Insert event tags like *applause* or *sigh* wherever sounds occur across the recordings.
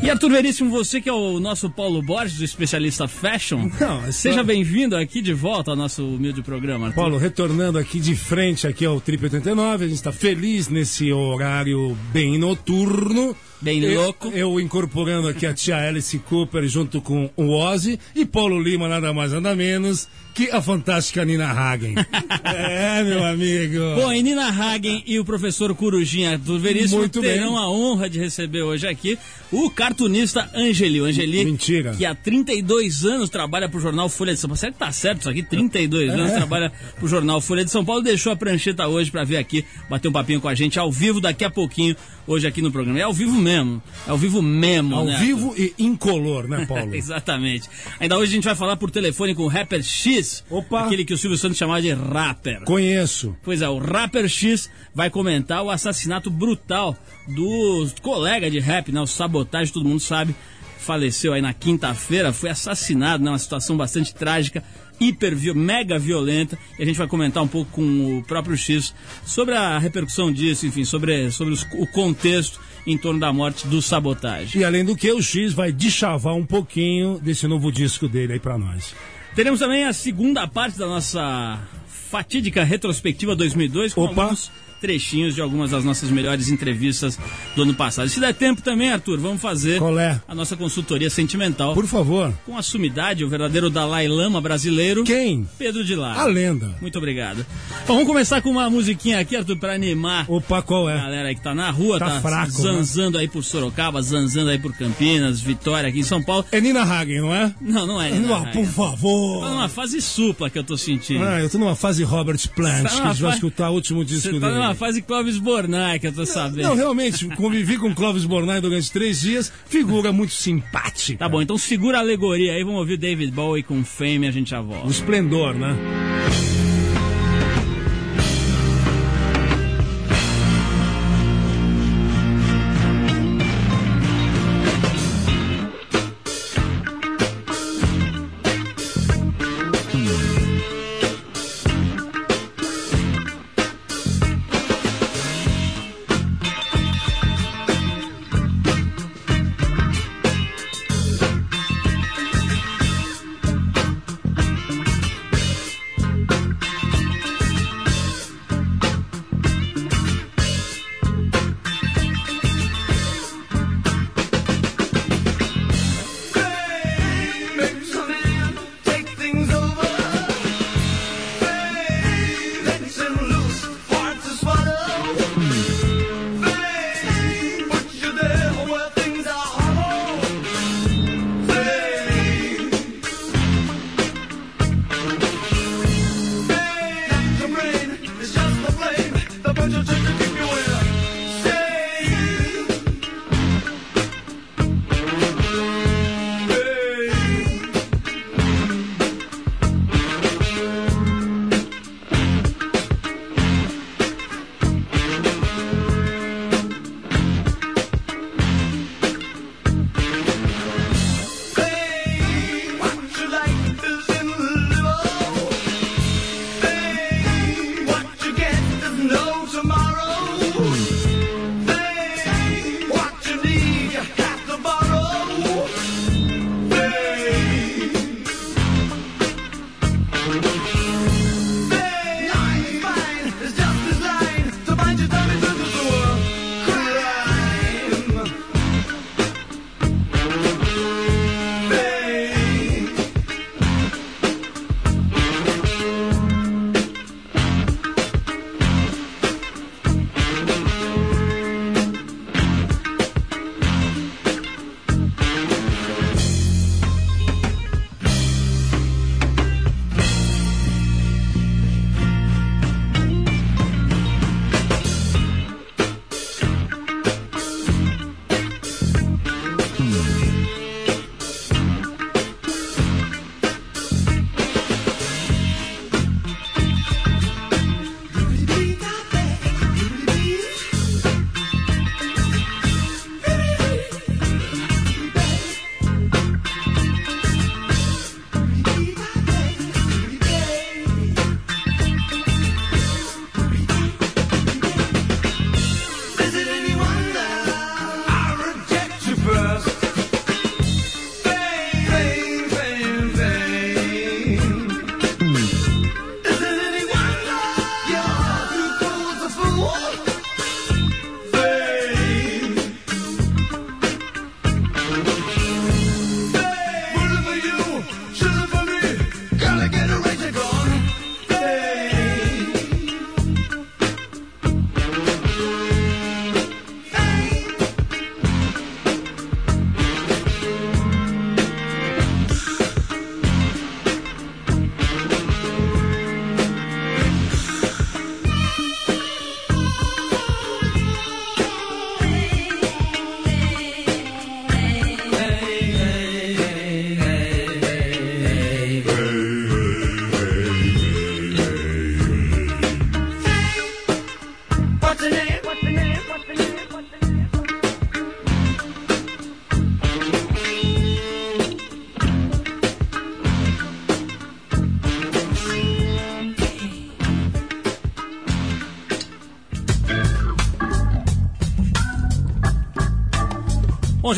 E Arthur Veríssimo, você que é o nosso Paulo Borges, o especialista fashion, *laughs* Não, só- seja bem-vindo aqui de volta ao nosso humilde programa, Arthur. Paulo, retornando aqui de frente aqui ao Trip 89, a gente está feliz nesse horário bem noturno. Bem Eu- louco. Eu incorporando aqui a tia Alice Cooper junto com o Ozzy e Paulo Lima, nada mais nada menos que a fantástica Nina Hagen. *laughs* é, meu amigo. Bom, e Nina Hagen e o professor Corujinha Arthur Veríssimo Muito bem. terão a honra de receber hoje aqui o cartunista Angeli. O Angeli, Mentira. que há 32 anos trabalha pro jornal Folha de São Paulo. Será que tá certo isso aqui? 32 É. anos trabalha pro jornal Folha de São Paulo. Deixou a prancheta hoje pra vir aqui bater um papinho com a gente ao vivo daqui a pouquinho, hoje aqui no programa. É ao vivo mesmo. É ao vivo mesmo, Ao né, vivo e incolor, né, *laughs* Paulo? Exatamente. Ainda hoje a gente vai falar por telefone com o Rapper X, Opa. aquele que o Silvio Santos chamava de rapper. Conheço. Pois é, o Rapper X vai comentar o assassinato brutal do colega de rap, né? O Sabotagem, todo mundo sabe, faleceu aí na quinta-feira, foi assassinado, né? Uma situação bastante trágica, hiper, mega violenta. E a gente vai comentar um pouco com o próprio X sobre a repercussão disso, enfim, sobre, sobre os- o contexto em torno da morte do Sabotagem. E além do que, o X vai deschavar um pouquinho desse novo disco dele aí pra nós. Teremos também a segunda parte da nossa fatídica retrospectiva 2002 com Opa. alguns trechinhos de algumas das nossas melhores entrevistas do ano passado. Se der tempo também, Arthur, vamos fazer é? a nossa consultoria sentimental Por favor. com a sumidade, o verdadeiro Dalai Lama brasileiro, Quem? Pedro de Lara. A lenda. Muito obrigado. Bom, vamos começar com uma musiquinha aqui, Arthur, para animar Opa, qual a é? galera aí que tá na rua, Tá tá, fraco, né? zanzando aí por Sorocaba, zanzando aí por Campinas, Vitória aqui em São Paulo. É Nina Hagen, não é? Não, não é. Não, não, por favor. Tá numa fase supla que eu tô sentindo. Ah, eu tô numa fase Robert Plant, Tá que a gente vai escutar o último disco tá dele. numa fase Clóvis Bornai, que eu tô sabendo. Não, realmente, convivi com Clóvis Bornai durante três dias, figura muito simpática. Tá bom, então segura a alegoria aí, vamos ouvir David Bowie com Fame e a gente já O volta. esplendor, né?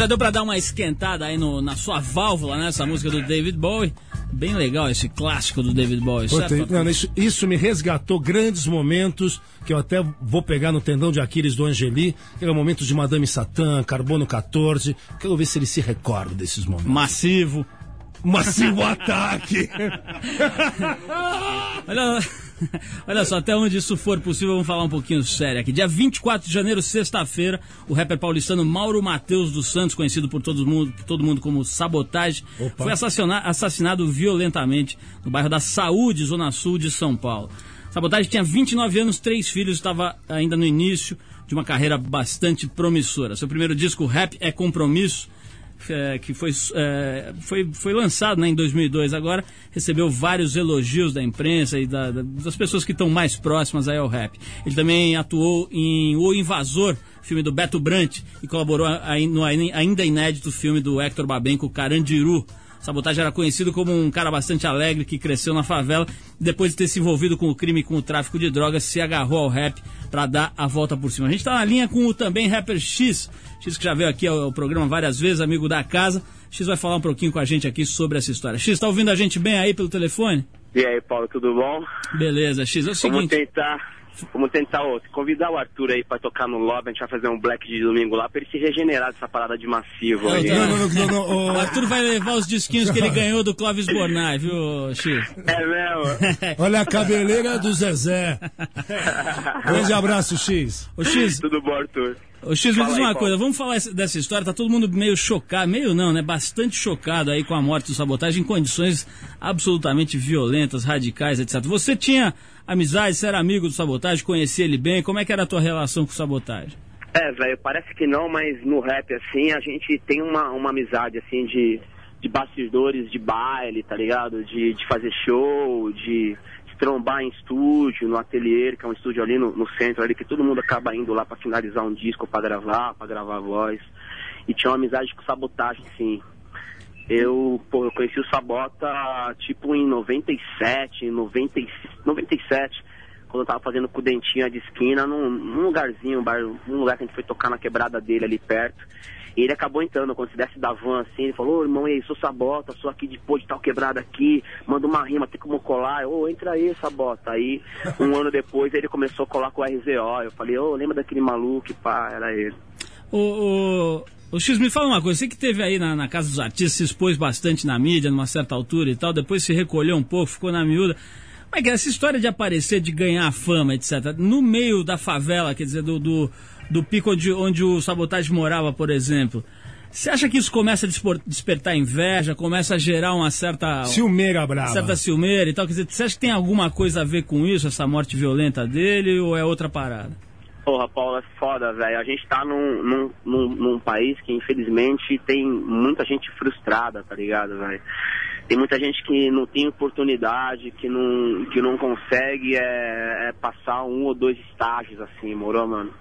Já deu pra dar uma esquentada aí no, na sua válvula, né? Essa música do David Bowie. Bem legal esse clássico do David Bowie, certo? Não, isso, isso, me resgatou grandes momentos que eu até vou pegar no tendão de Aquiles do Angeli, que era o momento de Madame Satã, Carbono 14. Quero ver se ele se recorda desses momentos. Massivo. Massivo ataque! *laughs* *laughs* Olha, *laughs* olha só, até onde isso for possível, vamos falar um pouquinho sério aqui. Dia 24 de janeiro, sexta-feira, o rapper paulistano Mauro Mateus dos Santos, conhecido por todo mundo, por todo mundo como Sabotagem, Opa. foi assassinado violentamente no bairro da Saúde, Zona Sul de São Paulo. Sabotagem tinha 29 anos, três filhos, estava ainda no início de uma carreira bastante promissora. Seu primeiro disco, Rap é Compromisso, é, que foi, é, foi, foi lançado né, em 2002 agora, recebeu vários elogios da imprensa e da, da, das pessoas que estão mais próximas ao rap. Ele também atuou em O Invasor, filme do Beto Brant, e colaborou no ainda inédito filme do Hector Babenco, Carandiru, Sabotagem era conhecido como um cara bastante alegre que cresceu na favela. Depois de ter se envolvido com o crime e com o tráfico de drogas, se agarrou ao rap para dar a volta por cima. A gente está na linha com o também rapper X. X que já veio aqui ao, ao, programa várias vezes, amigo da casa. X vai falar um pouquinho com a gente aqui sobre essa história. X, está ouvindo a gente bem aí pelo telefone? E aí, Paulo, tudo bom? Beleza, X. É o seguinte. Vamos tentar Vamos tentar outro. Convidar o Arthur aí pra tocar no lobby, a gente vai fazer um black de domingo lá pra ele se regenerar dessa parada de massivo aí. Não, não, não, não, O Arthur vai levar os disquinhos que ele *laughs* ganhou do Clóvis Bornai, viu, X? É mesmo? *laughs* Olha a cabeleira do Zezé. Grande abraço, X. Ô, X. Tudo bom, Arthur? Ô X, me diz uma coisa, vamos falar dessa história, tá todo mundo meio chocado, meio não, né? Bastante chocado aí com a morte do sabotagem em condições absolutamente violentas, radicais, etc. Você tinha amizade, você era amigo do sabotagem, conhecia ele bem, como é que era a tua relação com o sabotagem? É, velho, parece que não, mas no rap, assim, a gente tem uma, uma amizade, assim, de, de bastidores de baile, tá ligado? De, de fazer show, de trombar em estúdio, no ateliê, que é um estúdio ali no, no centro, ali que todo mundo acaba indo lá para finalizar um disco, para gravar, para gravar a voz. E tinha uma amizade com sabotagem, sim. Eu, pô, eu conheci o Sabota, tipo, em 97, 90, 97, quando eu tava fazendo com Dentinha de esquina, num, num lugarzinho, um, bar, um lugar que a gente foi tocar na quebrada dele ali perto. E ele acabou entrando, quando se desce da van assim, ele falou, ô irmão, e aí, sou Sabota, sou aqui depois de tal quebrada aqui, manda uma rima, tem como colar? Ô, entra aí, Sabota. Aí, um ano depois, ele começou a colar com o RZO. Eu falei, ô, lembra daquele maluco? Pá, era ele. O, o, o X, me fala uma coisa, você que teve aí na, na, Casa dos Artistas, se expôs bastante na mídia, numa certa altura e tal, depois se recolheu um pouco, ficou na miúda. Como é que é essa história de aparecer, de ganhar fama, etc., no meio da favela, quer dizer, do, do do pico onde, onde o Sabotagem morava, por exemplo. Você acha que isso começa a despertar inveja, começa a gerar uma certa. Ciumeira brava. Certa ciumeira e tal? Quer dizer, você acha que tem alguma coisa a ver com isso, essa morte violenta dele, ou é outra parada? Porra, Paulo, é foda, velho. A gente tá num, num, num, num, país que, infelizmente, tem muita gente frustrada, tá ligado, velho? Tem muita gente que não tem oportunidade, que não, que não consegue é, é passar um ou dois estágios, assim, morou, mano?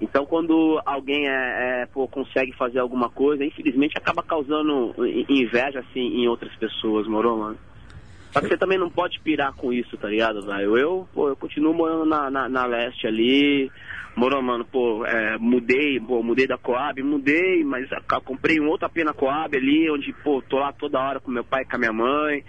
Então, quando alguém é, é, pô, consegue fazer alguma coisa, infelizmente acaba causando inveja assim, em outras pessoas, morou, mano? Só que você também não pode pirar com isso, tá ligado, velho? Eu, pô, eu continuo morando na, na, na leste ali, morou, mano, pô, é, mudei, pô, mudei da Coab, mudei, mas comprei um outro AP na Coab ali, onde, pô, tô lá toda hora com meu pai e com a minha mãe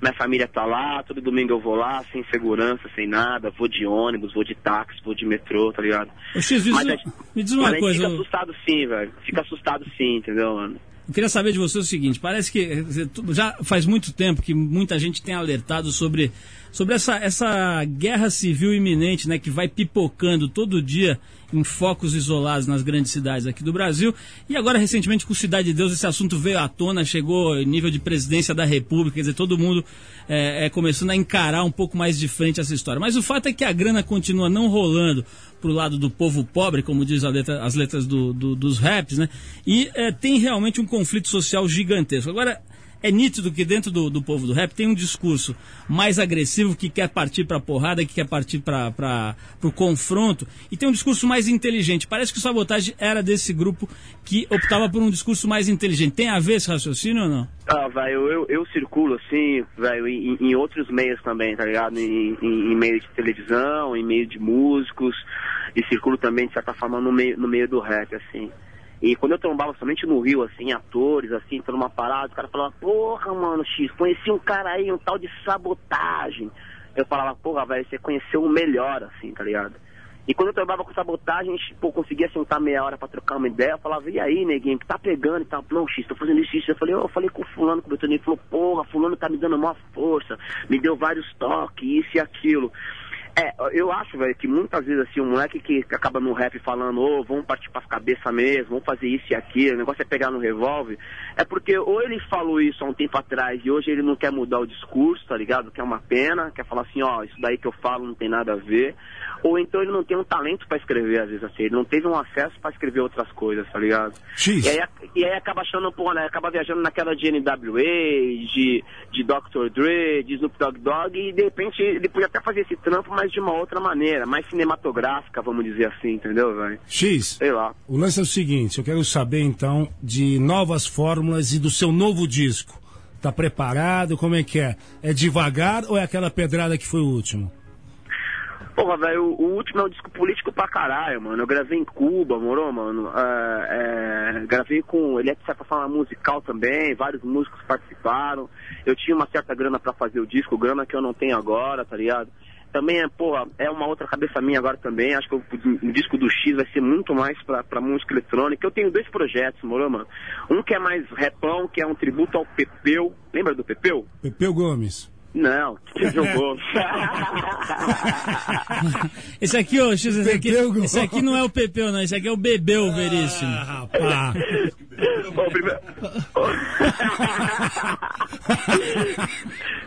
minha família tá lá, todo domingo eu vou lá, sem segurança, sem nada, vou de ônibus, vou de táxi, vou de metrô, tá ligado? Ô, X, me, diz, me diz uma coisa. Fica assustado sim, velho. Fica assustado sim, entendeu, mano? Eu queria saber de você o seguinte, parece que já faz muito tempo que muita gente tem alertado sobre, sobre essa, essa guerra civil iminente, né, que vai pipocando todo dia em focos isolados nas grandes cidades aqui do Brasil. E agora, recentemente, com Cidade de Deus, esse assunto veio à tona, chegou em nível de presidência da República, quer dizer, todo mundo é, é, começando a encarar um pouco mais de frente essa história. Mas o fato é que a grana continua não rolando para o lado do povo pobre, como diz letra, as letras do, do, dos raps, né? E é, tem realmente um conflito social gigantesco. Agora, é nítido que dentro do, do povo do rap tem um discurso mais agressivo que quer partir para porrada, que quer partir para o confronto, e tem um discurso mais inteligente. Parece que o Sabotagem era desse grupo que optava por um discurso mais inteligente. Tem a ver esse raciocínio ou não? Ah, velho, eu, eu circulo assim, velho, em, em, outros meios também, tá ligado? Em, em, em meio de televisão, em meio de músicos, e circulo também, de certa forma, no meio, no meio do rap, assim. E quando eu trombava somente no Rio, assim, atores, assim, por uma parada, o cara falava, porra, mano, X, conheci um cara aí, um tal de sabotagem. Eu falava, porra, velho, você conheceu o melhor, assim, tá ligado? E quando eu trabalhava com sabotagem, pô, conseguia sentar meia hora pra trocar uma ideia. Eu falava, e aí, neguinho, que tá pegando e tal? Não, X, tô fazendo isso, isso. Eu falei, eu falei com fulano, com o Betânia. Ele falou, porra, fulano tá me dando uma força, me deu vários toques, isso e aquilo. É, eu acho, velho, que muitas vezes, assim, um moleque que acaba no rap falando, ô, oh, vamos partir pras cabeças mesmo, vamos fazer isso e aquilo, o negócio é pegar no revólver, é porque ou ele falou isso há um tempo atrás e hoje ele não quer mudar o discurso, tá ligado? Que é uma pena, quer falar assim, ó, oh, isso daí que eu falo não tem nada a ver, ou então ele não tem um talento para escrever, às vezes, assim, ele não teve um acesso para escrever outras coisas, tá ligado? X. E aí, e aí acaba achando, pô, né, acaba viajando naquela de NWA, de, de Dr. Dre, de Snoop Dogg Dogg, e de repente ele podia até fazer esse trampo, mas de uma outra maneira, mais cinematográfica, vamos dizer assim, entendeu, velho? X. Sei lá. O lance é o seguinte, eu quero saber então de novas fórmulas e do seu novo disco. Tá preparado? Como é que é? É devagar ou é aquela pedrada que foi o último? Porra, velho, o último é um disco político pra caralho, mano. Eu gravei em Cuba, morou, mano? É, é, gravei com. Ele é de certa forma musical também, vários músicos participaram. Eu tinha uma certa grana pra fazer o disco, grana que eu não tenho agora, tá ligado? Também é, porra, é uma outra cabeça minha agora também. Acho que o, o disco do X vai ser muito mais pra, pra música eletrônica. Eu tenho dois projetos, morou, mano? Um que é mais repão, que é um tributo ao Pepeu. Lembra do Pepeu? Pepeu Gomes. Não, que jogou. *laughs* esse aqui, ô, X, esse aqui, esse aqui não é o Pepeu, não. Esse aqui é o Bebeu, Veríssimo. Ah, rapaz. Ô, primeiro... *laughs*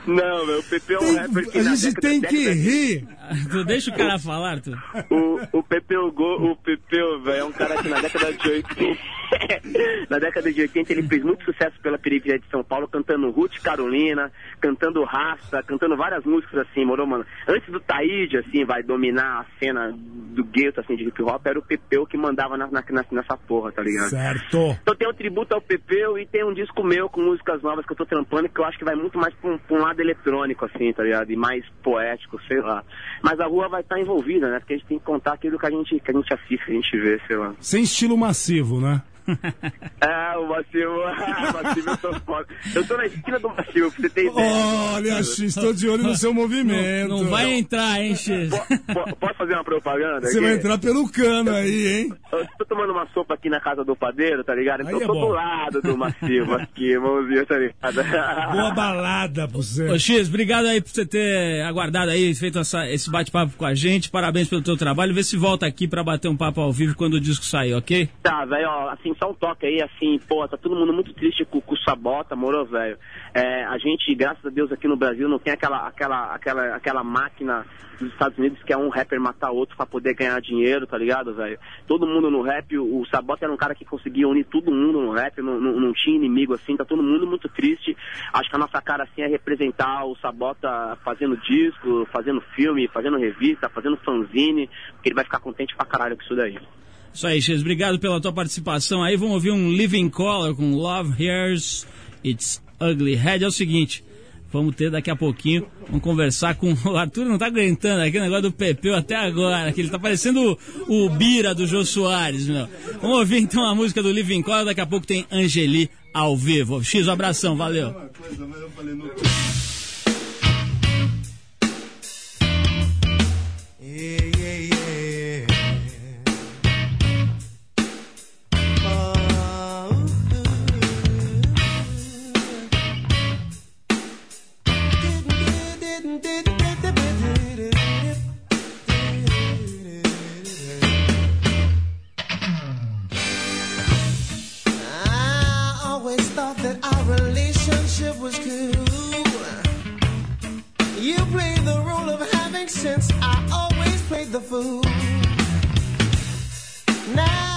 Não, meu, o Pepe é um rapper que A gente tem que década- rir. Tu deixa o cara falar, tu. O, o Pepeu Go, o Pepeu, velho, é um cara que na década de 80. *laughs* na década de 80 ele fez muito sucesso pela periferia de São Paulo, cantando Ruth Carolina, cantando Raça, cantando várias músicas assim, morou, mano. Antes do Taíde, assim, vai dominar a cena do gueto, assim, de hip hop, era o Pepeu que mandava na- na- nessa porra, tá ligado? Certo. Então tem um tributo ao Pepeu e tem um disco meu com músicas novas que eu tô trampando que eu acho que vai muito mais pra um, pra um lado eletrônico, assim, tá ligado? E mais poético, sei lá. Mas a rua vai estar envolvida, né? Porque a gente tem que contar aquilo que a gente, que a gente assiste, que a gente vê, sei lá. Sem estilo massivo, né? É, *laughs* o Massivo, *laughs* o Massivo eu tô foda. Eu tô na esquina do Massivo, pra você ter ideia. Olha, X, estou de olho no seu movimento. Não vai entrar, hein, X? Po- po- Posso fazer uma propaganda? Você aqui? vai entrar pelo cano aí, hein? Eu tô tomando uma sopa aqui na casa do padeiro, tá ligado? Então Aí eu é tô bom. do lado do Massivo aqui, mãozinha, tá ligado? *laughs* Boa balada pra você. Ô X, obrigado aí por você ter aguardado aí, feito essa- esse bate-papo com a gente. Parabéns pelo teu trabalho. Vê se volta aqui pra bater um papo ao vivo quando o disco sair, ok? Tá, velho, ó, assim, só um toque aí, assim, pô, tá todo mundo muito triste com, com o Sabota, morou, velho. É, a gente, graças a Deus, aqui no Brasil não tem aquela, aquela, aquela, aquela máquina dos Estados Unidos que é um rapper matar outro pra poder ganhar dinheiro, tá ligado, velho? Todo mundo no rap, o, o Sabota era um cara que conseguia unir todo mundo no rap, não, não, não tinha inimigo, assim, tá todo mundo muito triste. Acho que a nossa cara, assim, é representar o Sabota fazendo disco, fazendo filme, fazendo revista, fazendo fanzine, porque ele vai ficar contente pra caralho com isso daí. Isso aí, X, obrigado pela tua participação aí. Vamos ouvir um Living Color com Love Here's It's Ugly Head. É o seguinte, vamos ter daqui a pouquinho, vamos conversar com o Arthur, não tá aguentando aqui o negócio do Pepeu até agora, que ele tá parecendo o, o Bira do Jô Soares, meu. Vamos ouvir então a música do Living Color, daqui a pouco tem Angeli ao vivo. X, um abração, valeu. Yeah, sense. I always played the fool. Now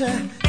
matter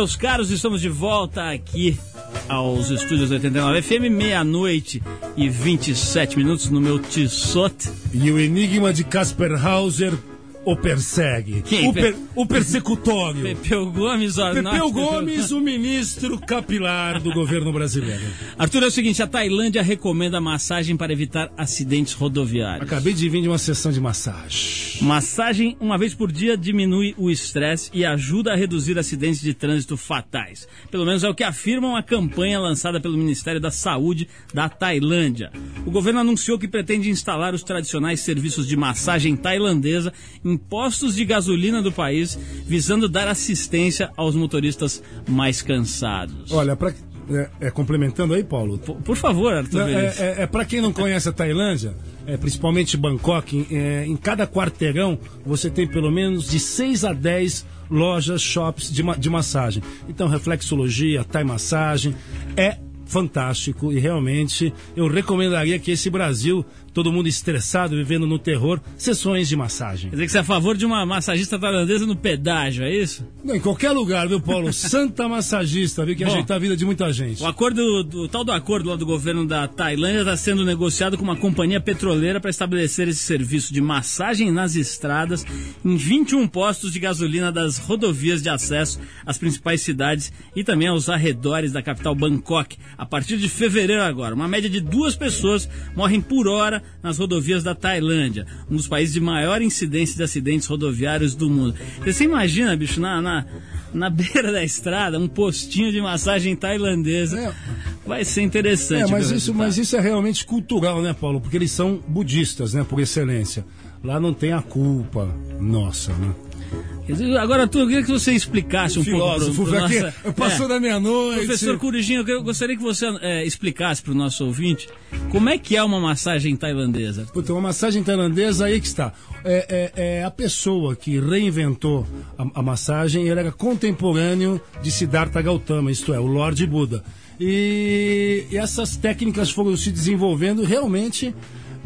meus caros, estamos de volta aqui aos estúdios 89 FM, meia-noite e 27 minutos no meu Tissote. E o enigma de Casper Hauser o persegue. Quem? O, per, o persecutório. *laughs* Pepeu Gomes. Pepeu Gomes, o ministro capilar do governo brasileiro. Arthur, é o seguinte, a Tailândia recomenda massagem para evitar acidentes rodoviários. Acabei de vir de uma sessão de massagem. Massagem uma vez por dia diminui o estresse e ajuda a reduzir acidentes de trânsito fatais. Pelo menos é o que afirma uma campanha lançada pelo Ministério da Saúde da Tailândia. O governo anunciou que pretende instalar os tradicionais serviços de massagem tailandesa em postos de gasolina do país, visando dar assistência aos motoristas mais cansados. Olha, é, é, complementando aí, Paulo. Por, por favor, Arthur. É, Veríssimo. é, é para quem não conhece a Tailândia, é, principalmente Bangkok, é, em cada quarteirão você tem pelo menos de 6 a 10 lojas, shops de, de massagem. Então, reflexologia, Thai massagem, é fantástico e realmente eu recomendaria que esse Brasil, todo mundo estressado, vivendo no terror, sessões de massagem. Quer dizer que você é a favor de uma massagista tailandesa no pedágio, é isso? Não, em qualquer lugar, viu, Paulo? *laughs* Santa massagista, viu, que Bom. ajeita a vida de muita gente. O acordo, do, o tal do acordo lá do governo da Tailândia está sendo negociado com uma companhia petroleira para estabelecer esse serviço de massagem nas estradas em 21 postos de gasolina das rodovias de acesso às principais cidades e também aos arredores da capital Bangkok. A partir de fevereiro agora, uma média de duas pessoas morrem por hora nas rodovias da Tailândia, um dos países de maior incidência de acidentes rodoviários do mundo. Você imagina, bicho, na, na, na *laughs* beira da estrada, um postinho de massagem tailandesa. É. Vai ser interessante. É, mas isso, mas isso é realmente cultural, né, Paulo? Porque eles são budistas, né, por excelência. Lá não tem a culpa nossa, né? Agora, tu, eu queria que você explicasse um Filósofo, pouco pro, pro aqui, nossa- *laughs* passou É. da meia-noite. Professor Corujinho, eu gostaria que você é, explicasse para o nosso ouvinte como é que é uma massagem tailandesa. Puta, uma massagem tailandesa aí que está. É, é- é a pessoa que reinventou a, a massagem, ele era contemporâneo de Siddhartha Gautama, isto é, o Lorde Buda. E, e essas técnicas foram se desenvolvendo realmente.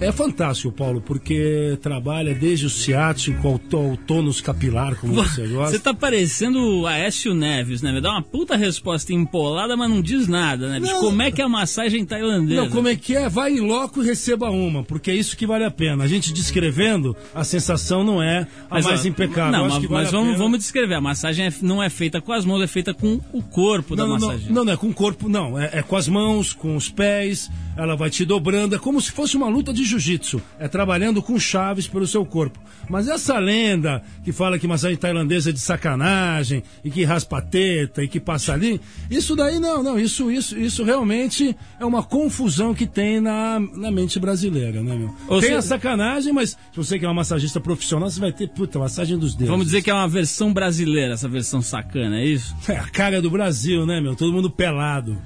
É fantástico, Paulo, porque trabalha desde o ciático ao, tônus capilar, como você gosta. Você tá parecendo o Aécio Neves, né? Me dá uma puta resposta empolada, mas não diz nada, né? Não. Como é que é a massagem tailandesa? Não, como é que é? Vai em loco e receba uma, porque é isso que vale a pena. A gente descrevendo, a sensação não é a Mas, mais ó, impecável. Não, mas, vale mas vamos, vamos descrever. A massagem é- não é feita com as mãos, é feita com o corpo Não, da não, massagem. não, não, é com o corpo, não. É, é com as mãos, com os pés, ela vai te dobrando. É como se fosse uma luta de jiu-jitsu. É trabalhando com chaves pelo seu corpo. Mas essa lenda que fala que massagem tailandesa é de sacanagem, e que raspa a teta, e que passa ali, isso daí não, não. Isso, isso, isso realmente é uma confusão que tem na, na mente brasileira, né, meu? Ou tem seja- a sacanagem, mas se você que é uma massagista profissional, você vai ter, puta, massagem dos dedos. Vamos dizer que é uma versão brasileira, essa versão sacana, é isso? *laughs* É a cara do Brasil, né, meu? Todo mundo pelado.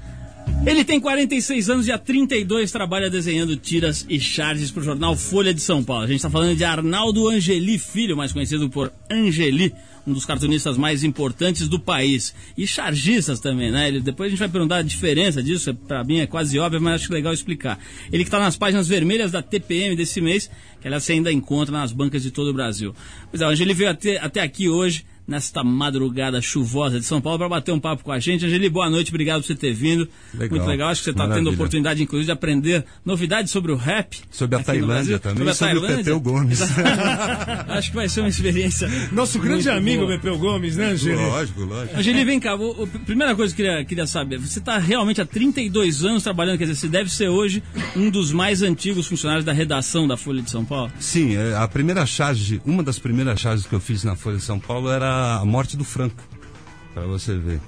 Ele tem 46 anos e há 32 trabalha desenhando tiras e charges para o jornal Folha de São Paulo. A gente está falando de Arnaldo Angeli Filho, mais conhecido por Angeli, um dos cartunistas mais importantes do país. E chargistas também, né? Ele, depois a gente vai perguntar a diferença disso, para mim é quase óbvio, mas acho legal explicar. Ele que está nas páginas vermelhas da TPM desse mês, que aliás você ainda encontra nas bancas de todo o Brasil. Pois é, o Angeli veio até, até aqui hoje nesta madrugada chuvosa de São Paulo para bater um papo com a gente. Angeli, boa noite, obrigado por você ter vindo. Legal. Muito legal, acho que você está tendo a oportunidade, inclusive, de aprender novidades sobre o rap. Sobre a Tailândia também, a sobre o Tailândia. Pepeu Gomes. *laughs* acho que vai ser uma experiência. Nosso grande amigo, boa. Pepeu Gomes, né, Angeli? lógico, lógico. Angeli, vem cá, o- o- primeira coisa que eu queria, queria saber, você está realmente há 32 anos trabalhando, quer dizer, você deve ser hoje um dos mais antigos funcionários da redação da Folha de São Paulo. Sim, é, a primeira charge, uma das primeiras charges que eu fiz na Folha de São Paulo era a morte do Franco, para você ver.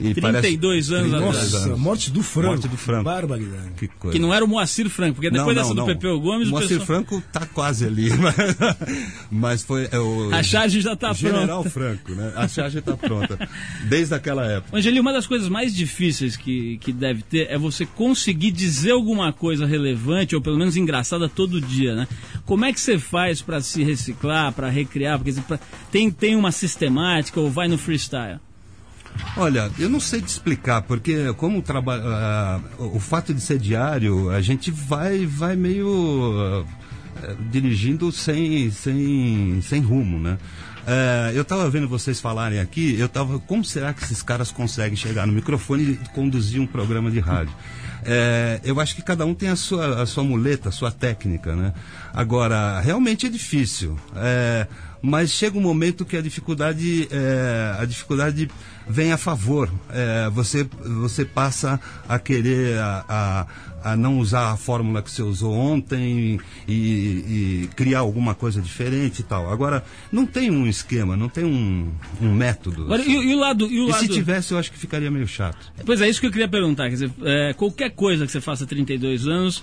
E 32 anos 32 atrás. Nossa, anos. morte do Franco. Morte do Franco. Barbaridade. Que coisa. Que não era o Moacir Franco, porque depois dessa do Pepeu Gomes, o o Moacir pessoal... Franco tá quase ali, mas, *laughs* mas foi é, o a charge já está General pronta. Franco, né? A charge está pronta, desde aquela época. Angeli, uma das coisas mais difíceis que, que deve ter é você conseguir dizer alguma coisa relevante, ou pelo menos engraçada, todo dia, né? Como é que você faz para se reciclar, para recriar? Porque pra- tem, tem uma sistemática ou vai no freestyle? Olha, eu não sei te explicar, porque como o trabalho, o fato de ser diário, a gente vai, vai meio ah, dirigindo sem, sem, sem rumo, né? Eh, eu estava vendo vocês falarem aqui, eu tava, como será que esses caras conseguem chegar no microfone e conduzir um programa de rádio? Eh, eu acho que cada um tem a sua, a sua muleta, a sua técnica, né? Agora, realmente é difícil. Eh, mas chega um momento que a dificuldade, a dificuldade vem a favor. Eh, você, você passa a querer a, a, a não usar a fórmula que você usou ontem e, e criar alguma coisa diferente e tal. Agora, não tem um esquema, não tem um, um método. Agora, e, e o lado. E, o E lado... se tivesse, eu acho que ficaria meio chato. Pois é, isso que eu queria perguntar. Quer dizer, é, qualquer coisa que você faça há 32 anos.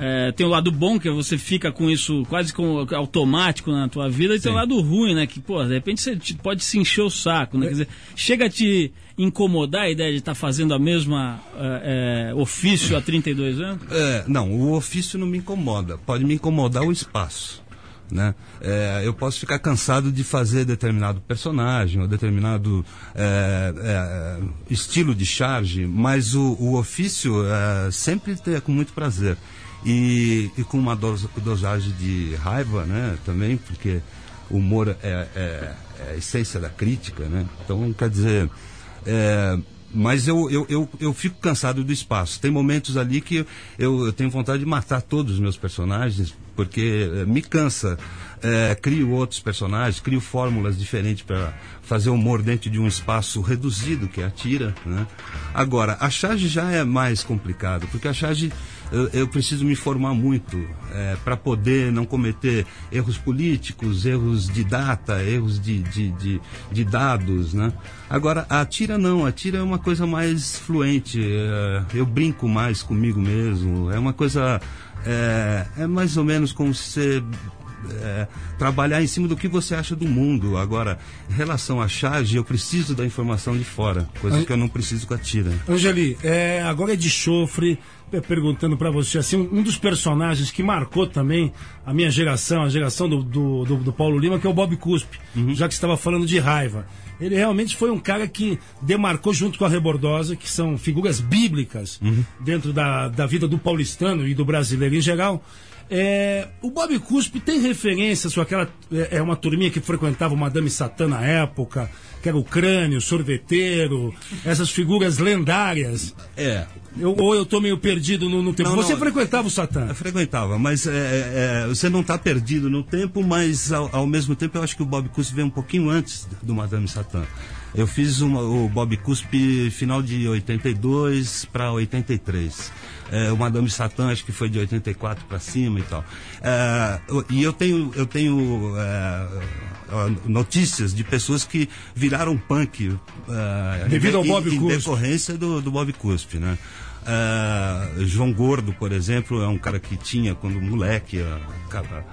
É, tem o lado bom, que você fica com isso quase com, automático na tua vida, e tem o Sim. lado ruim, né? Que, pô, de repente você te- pode se encher o saco, né? Quer dizer, chega a te incomodar a ideia de estar fazendo a mesma é, é, ofício há 32 anos? É, não, o ofício não me incomoda. Pode me incomodar o espaço. Né? É, eu posso ficar cansado de fazer determinado personagem ou determinado é, é, estilo de charge, mas o, o ofício é, sempre é com muito prazer. E, e com uma dos- dosagem de raiva né, também, porque o humor é, é- é a essência da crítica. Né? Então, quer dizer. é, mas eu, eu, eu, eu fico cansado do espaço. Tem momentos ali que eu, eu tenho vontade de matar todos os meus personagens, porque eh, me cansa. Eh, crio outros personagens, crio fórmulas diferentes para fazer humor dentro de um espaço reduzido, que é a tira. Né? Agora, a charge já é mais complicado, porque a charge eu, eu preciso me formar muito para poder não cometer erros políticos, erros de data, erros de, de, de, de dados, né? Agora, a tira não, a tira é uma coisa mais fluente, é, eu brinco mais comigo mesmo, é uma coisa, é, é mais ou menos como se você é, trabalhar em cima do que você acha do mundo. Agora, em relação à charge, eu preciso da informação de fora, coisa Ai- que eu não preciso com a tira. Angeli, é, agora é de chofre, é, perguntando pra você, assim, um, um dos personagens que marcou também a minha geração, a geração do, do, do- do Paulo Lima, que é o Bob Cuspe, já que você estava falando de raiva. Ele realmente foi um cara que demarcou junto com a Rebordosa, que são figuras bíblicas dentro da, da vida do paulistano e do brasileiro em geral. É, o Bob Cuspe tem referências com aquela. É, é uma turminha que frequentava o Madame Satã na época, que era o crânio, o sorveteiro, essas figuras lendárias. É, Eu- ou eu tô meio perdido no, no tempo. Não, Você não. frequentava o Satã? Eu frequentava, mas é, é, você não está perdido no tempo, mas ao, ao mesmo tempo eu acho que o Bob Cuspe veio um pouquinho antes do Madame Satã. Eu fiz uma- o Bob Cuspe final de 82 para 83. É, o Madame Satã acho que foi de 84 para cima e tal. É, e eu tenho, eu tenho é, notícias de pessoas que viraram punk Devido ao em- Bob em Cuspe. decorrência do, do Bob Cuspe, né? João Gordo, por exemplo, é um cara que tinha, quando moleque, a- cara,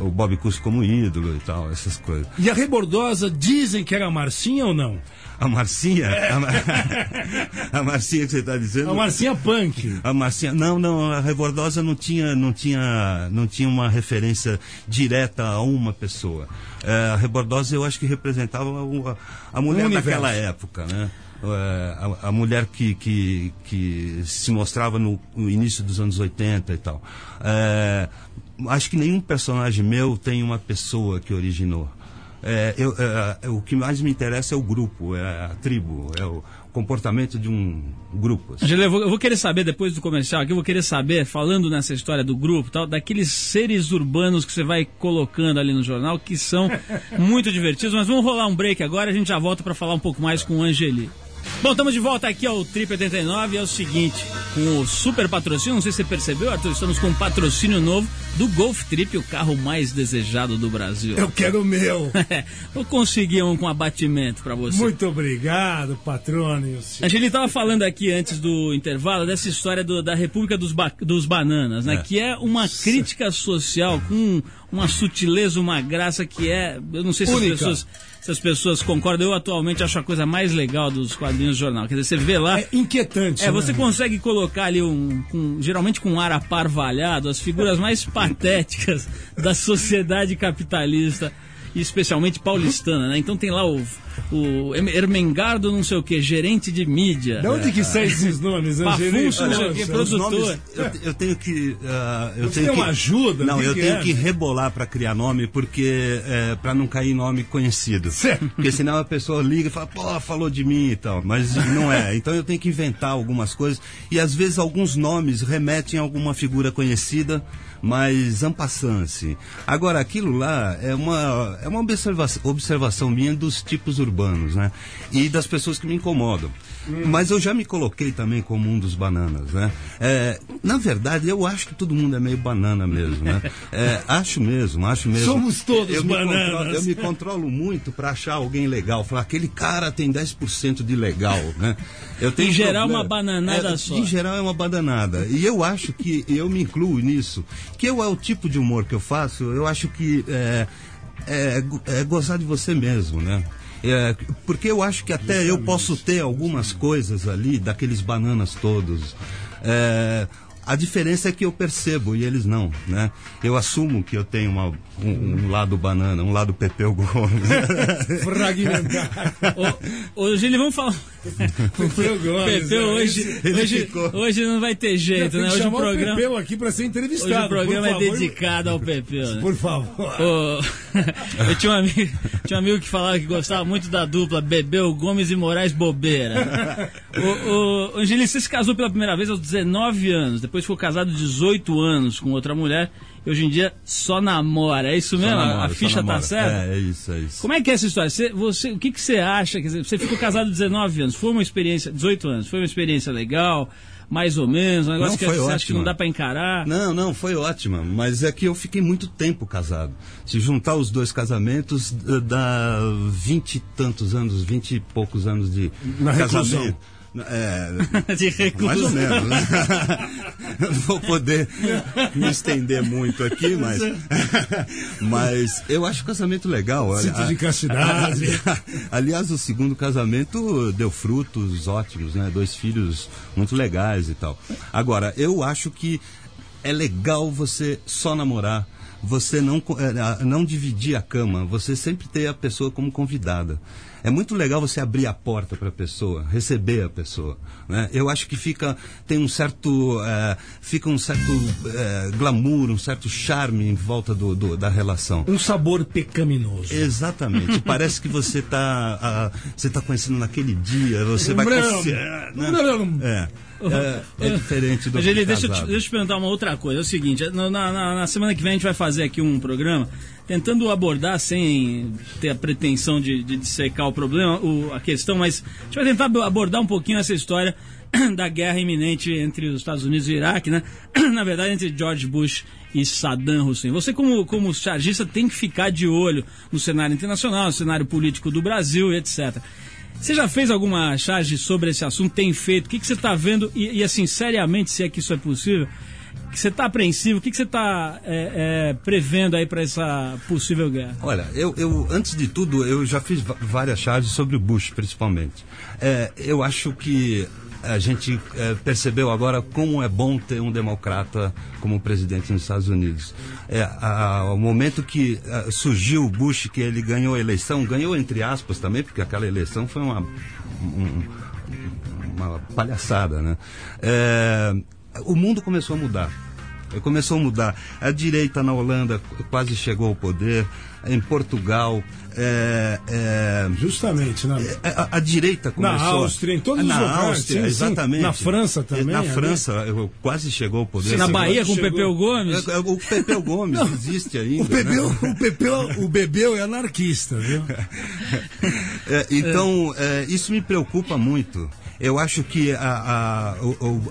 o Bob Cuspe como ídolo e tal, essas coisas. E a Rebordosa dizem que era a Marcinha ou não? A Marcinha, a, Mar- *laughs* a Marcinha que você está dizendo... A Marcinha Punk. A Marcinha, não, não, a Rebordosa não tinha, não tinha, não tinha uma referência direta a uma pessoa. É, a Rebordosa eu acho que representava a, a mulher daquela época, né? É, a, a mulher que, que, que se mostrava no, no início dos anos 80 e tal. É, acho que nenhum personagem meu tem uma pessoa que originou. É, eu, é, o que mais me interessa é o grupo, é a tribo, é o comportamento de um grupo. assim. Angela, eu vou, eu vou querer saber, depois do comercial aqui, eu vou querer saber, falando nessa história do grupo tal, daqueles seres urbanos que você vai colocando ali no jornal, que são *laughs* muito divertidos. Mas vamos rolar um break agora, a gente já volta para falar um pouco mais com o Angeli. Bom, estamos de volta aqui ao Trip 89 e é o seguinte, com o super patrocínio, não sei se você percebeu, Arthur, estamos com um patrocínio novo do Golf Trip, o carro mais desejado do Brasil. Eu quero o meu. *laughs* Vou conseguir um com abatimento para você. Muito obrigado, patrônios. A gente estava falando aqui antes do intervalo dessa história do- da República dos, Ba- dos Bananas, né? É. Que é uma crítica social com uma sutileza, uma graça que é. Eu não sei se as Única. pessoas, se as pessoas concordam. Eu atualmente acho a coisa mais legal dos quadrinhos do jornal. Quer dizer, você vê lá. É inquietante. É, você né? consegue colocar ali um, geralmente com um ar aparvalhado, as figuras mais patéticas da sociedade capitalista, e especialmente paulistana, né? Então tem lá o, o Ermengardo não sei o que, gerente de mídia. De onde que saem esses nomes, Angelina? Não sei o quê, Poxa, produtor. Nomes, eu, eu tenho que. ah, eu Você tenho tem que, uma ajuda? Não, que eu que tenho é? que rebolar para criar nome, porque é, para não cair nome conhecido. Certo. Porque senão a pessoa liga e fala, pô, falou de mim e tal. Mas não é. Então eu tenho que inventar algumas coisas. E às vezes alguns nomes remetem a alguma figura conhecida, mas ampassant, assim. Agora, aquilo lá é uma, é uma observação, observação minha dos tipos urbanos, né? E das pessoas que me incomodam. Mas eu já me coloquei também como um dos bananas, né? É, na verdade, eu acho que todo mundo é meio banana mesmo, né? É, acho mesmo, acho mesmo. Somos todos eu me bananas. controlo- eu me controlo muito para achar alguém legal. Falar, aquele cara tem 10% de legal, né? Eu tenho Em geral, problema- uma bananada É, só. Em geral, é uma bananada. E eu acho que eu me incluo nisso. Que eu, é o tipo de humor que eu faço, eu acho que é, é, é gozar de você mesmo, né? É, porque eu acho que até eu posso ter algumas coisas ali, daqueles bananas todos. É, a diferença é que eu percebo e eles não, né? Eu assumo que eu tenho uma- um, um lado banana, um lado Pepeu Gomes. *laughs* Fragmentar. *laughs* Ô, ô Gili, vamos falar. Pepeu Gomes, Pepeu hoje, ele hoje, ficou. hoje não vai ter jeito, né? Hoje o programa, Pepeu aqui para ser entrevistado. hoje o programa é favor. dedicado ao Pepeu, né? Por favor. Ô, *laughs* eu tinha um, amigo, tinha um amigo que falava que gostava muito da dupla Bebeu Gomes e Moraes Bobeira. O, o Angeli, você se casou pela primeira vez aos 19 anos, depois ficou casado 18 anos com outra mulher hoje em dia só namora. É isso Só mesmo? namora, a ficha tá certa? É, é isso, é isso. Como é que é essa história? Você, você- o que, que você acha? Quer dizer, você ficou casado 19 anos, foi uma experiência, 18 anos, foi uma experiência legal, mais ou menos, um negócio Não, que foi você acha que ótima. não dá pra encarar? Não, não, foi ótima. Mas é que eu fiquei muito tempo casado. Se juntar os dois casamentos, dá vinte e tantos anos, vinte e poucos anos de Na casamento. reclusão. É, *laughs* De recurso. mais ou menos, né? Eu *laughs* não vou poder me estender muito aqui, mas, *laughs* mas eu acho o casamento legal. olha, Cinto de castidade. ali- aliás, o segundo casamento deu frutos ótimos, né? Dois filhos muito legais e tal. Agora, eu acho que é legal você só namorar. Você não, eh, não dividir a cama, você sempre ter a pessoa como convidada. É muito legal você abrir a porta para a pessoa, receber a pessoa. Né? Eu acho que fica tem um certo eh, fica um certo eh, glamour, um certo charme em volta do, do- da relação. Um sabor pecaminoso. Exatamente. *laughs* Parece que você está você tá conhecendo naquele dia, você vai conhecer, né? É, é, é diferente do Angeli, que deixa, eu te- deixa eu te perguntar uma outra coisa. É o seguinte, na, na- na- na semana que vem a gente vai fazer aqui um programa tentando abordar, sem ter a pretensão de, de dissecar o problema, o- a questão, mas a gente vai tentar abordar um pouquinho essa história *clears throat* da guerra iminente entre os Estados Unidos e o Iraque, né? *clears throat* Na verdade, entre George Bush e Saddam Hussein. Você, como, como chargista, tem que ficar de olho no cenário internacional, no cenário político do Brasil e etc. Você já fez alguma charge sobre esse assunto? Tem feito? O que, que você está vendo? E, e, assim, seriamente, se é que isso é possível, que você está apreensivo? O que, você está prevendo aí para essa possível guerra? Olha, eu, eu, antes de tudo, eu já fiz várias charges sobre o Bush, principalmente. É, eu acho que a gente é, percebeu agora como é bom ter um democrata como presidente nos Estados Unidos. É, a- o momento que é, surgiu o Bush, que ele ganhou a eleição, ganhou entre aspas também, porque aquela eleição foi uma, um- uma palhaçada, né? É, o mundo começou a mudar. Começou a mudar. A direita na Holanda quase chegou ao poder, em Portugal. é, é, Justamente, né? a, a direita Na começou. Áustria, em todos os Na lugares, Áustria, sim, sim. exatamente. Na França também, Na. França, quase chegou ao poder. Na Sim, Bahia com o Pepeu Gomes? é, é, O Pepeu Gomes existe ainda. O Bebeu, né? o, Bebeu, *laughs* o Bebeu é anarquista, viu? *laughs* É, então, é, isso me preocupa muito. Eu acho que a, a,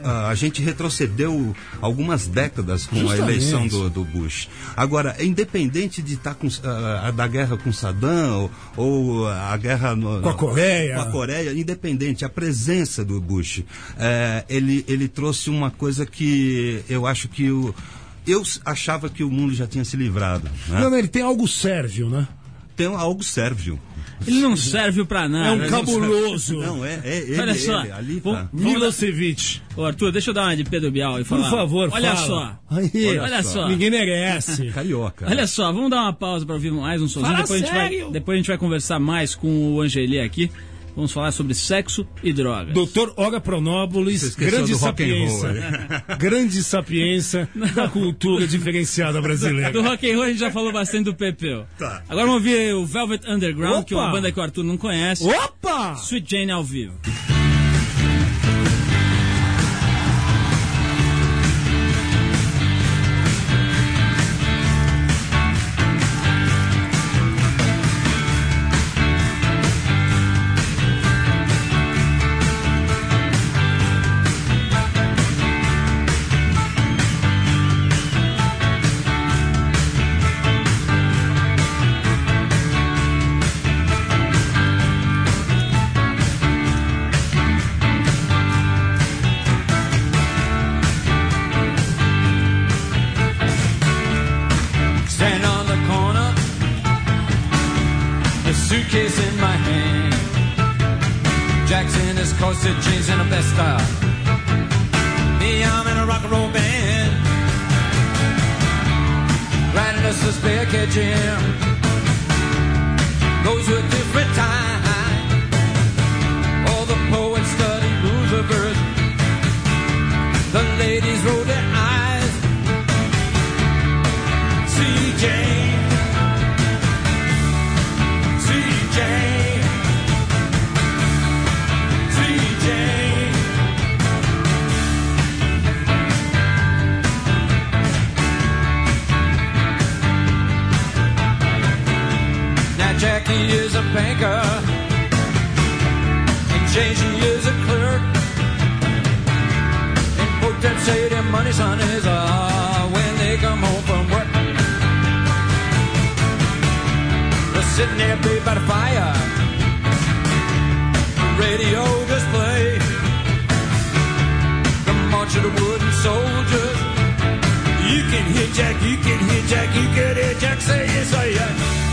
a, a gente retrocedeu algumas décadas com a Justamente. eleição do, do Bush. Agora, independente de estar com, a, a da guerra com Saddam ou, ou a guerra no- Com a Coreia. com a Coreia, independente, a presença do Bush, é, ele, ele trouxe uma coisa que eu acho que o, eu achava que o mundo já tinha se livrado. né? Não, não, ele tem algo sérvio, né? Tem algo sérvio. Ele não serve para É nada. um né? cabuloso. Não, é, é ele, Olha só, ele, ali tá. Milosevic. Ô, Arthur, deixa eu dar uma de Pedro Bial e Por falar. favor, Olha fala. só. Aí, Olha só. Ninguém merece. *laughs* Carioca. Olha só, vamos dar uma pausa para ouvir mais um somzinho. Fala Depois a, gente vai, sério. depois a gente vai conversar mais com o Angeli aqui. Vamos falar sobre sexo e drogas. Doutor Olga Pronópolis, *laughs* grande sapiência. *laughs* grande sapiência da cultura diferenciada brasileira. Do rock and roll a gente já falou bastante do Pepeu. Tá. Agora vamos ouvir o Velvet Underground, que é uma Opa! banda que o Arthur não conhece. Opa! Sweet Jane ao vivo. Jackson is corset jeans and a vest style. Me, I'm in a rock and roll band. Riding a spare catching. Goes with different time. All the poets of verse. The ladies roll their eyes. CJ. banker and changing is a clerk and their money's on is uh, when they come home from work. They're sitting there by the fire, the radio just play the march of the wooden soldiers. You can hear Jack, you can hear Jack, you can hear Jack say yes, I yes.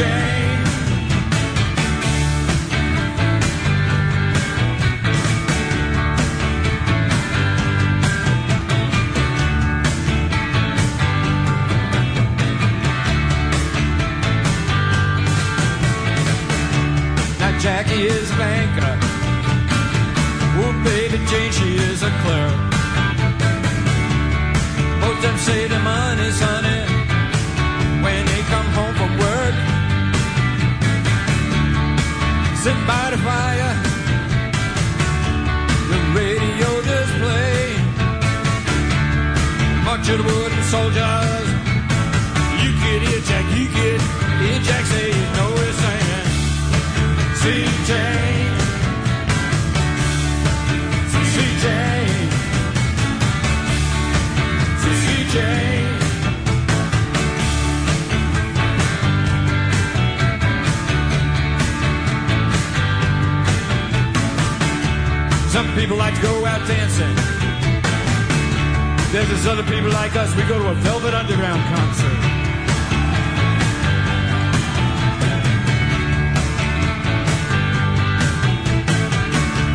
Now Jackie is a banker. Oh, baby Jane, she is a clerk. Both them say the money's honey soldiers. You get here Jack, you get here Jack, say you know it's saying. CJ, CJ, CJ. Some people like to go out dancing. There's this other people like us, we go to a Velvet Underground concert.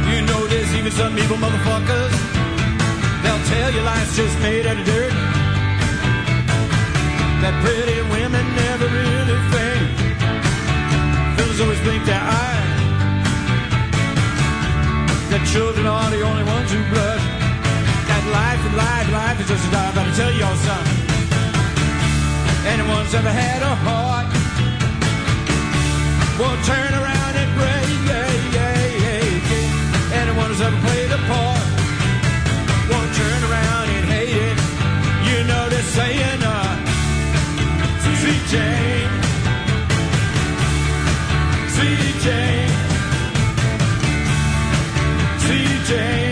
You know there's even some evil motherfuckers. They'll tell you life's just made out of dirt. That pretty women never really think. Fellas always blink their eye. That children are the only ones who blush. Life and life, life is just a die. But I tell y'all something. Anyone's ever had a heart won't turn around and break. Yeah, yeah, yeah. Anyone who's ever played a part won't turn around and hate it. You know they're saying, uh, Sweet Jane, Jane.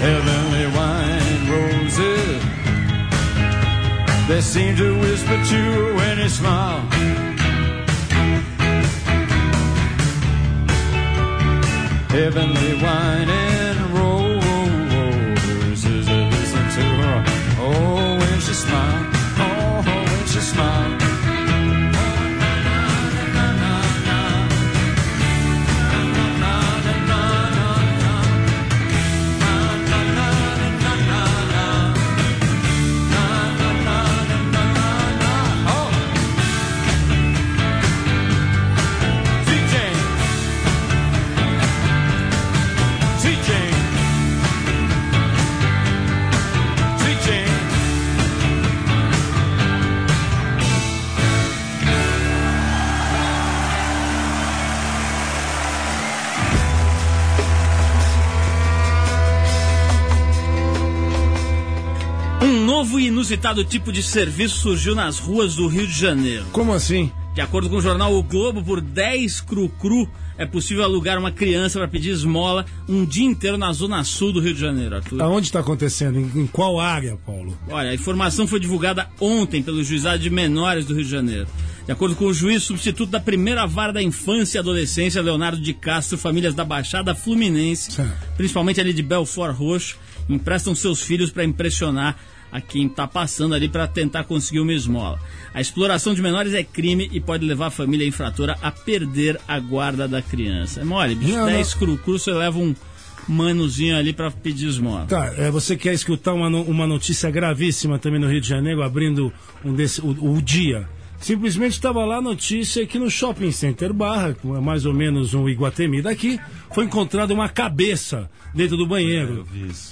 Heavenly wine roses they seem to whisper to her when they smile. Heavenly wine and roses listen to her. Oh, when she smile. Oh, when she smile. Novo e inusitado tipo de serviço surgiu nas ruas do Rio de Janeiro. Como assim? De acordo com o jornal O Globo, por 10 cru-cru é possível alugar uma criança para pedir esmola um dia inteiro na zona sul do Rio de Janeiro, Arthur. Aonde está acontecendo? Em, em qual área, Paulo? Olha, a informação foi divulgada ontem pelo Juizado de Menores do Rio de Janeiro. De acordo com o juiz substituto da primeira vara da infância e adolescência, Leonardo de Castro, famílias da Baixada Fluminense, Certo. principalmente ali de Belfort Roxo, emprestam seus filhos para impressionar a quem está passando ali para tentar conseguir uma esmola. A exploração de menores é crime e pode levar a família infratora a perder a guarda da criança. É mole, bicho, Não, 10 cru-cru, você leva um manozinho ali para pedir esmola. Tá, é, você quer escutar uma, uma notícia gravíssima também no Rio de Janeiro, abrindo um desse, o, o dia. Simplesmente estava lá a notícia que no Shopping Center Barra, que é mais ou menos um Iguatemi daqui, foi encontrada uma cabeça dentro do banheiro.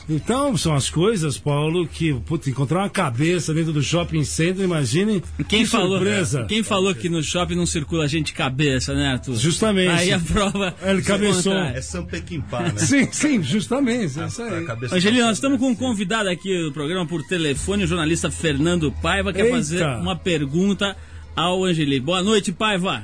Então, são as coisas, Paulo, que, putz, encontrar uma cabeça dentro do shopping center, imagine. Quem que falou, surpresa. quem falou que no shopping não circula gente cabeça, né, Arthur? Justamente. Aí a prova. Ele se cabeçou. É São Pequimpá, né? Sim, sim, justamente. É isso aí. Angelina, nós estamos com um convidado aqui do programa por telefone, o jornalista Fernando Paiva, quer Eita. fazer uma pergunta ao Angeli. Boa noite, Paiva.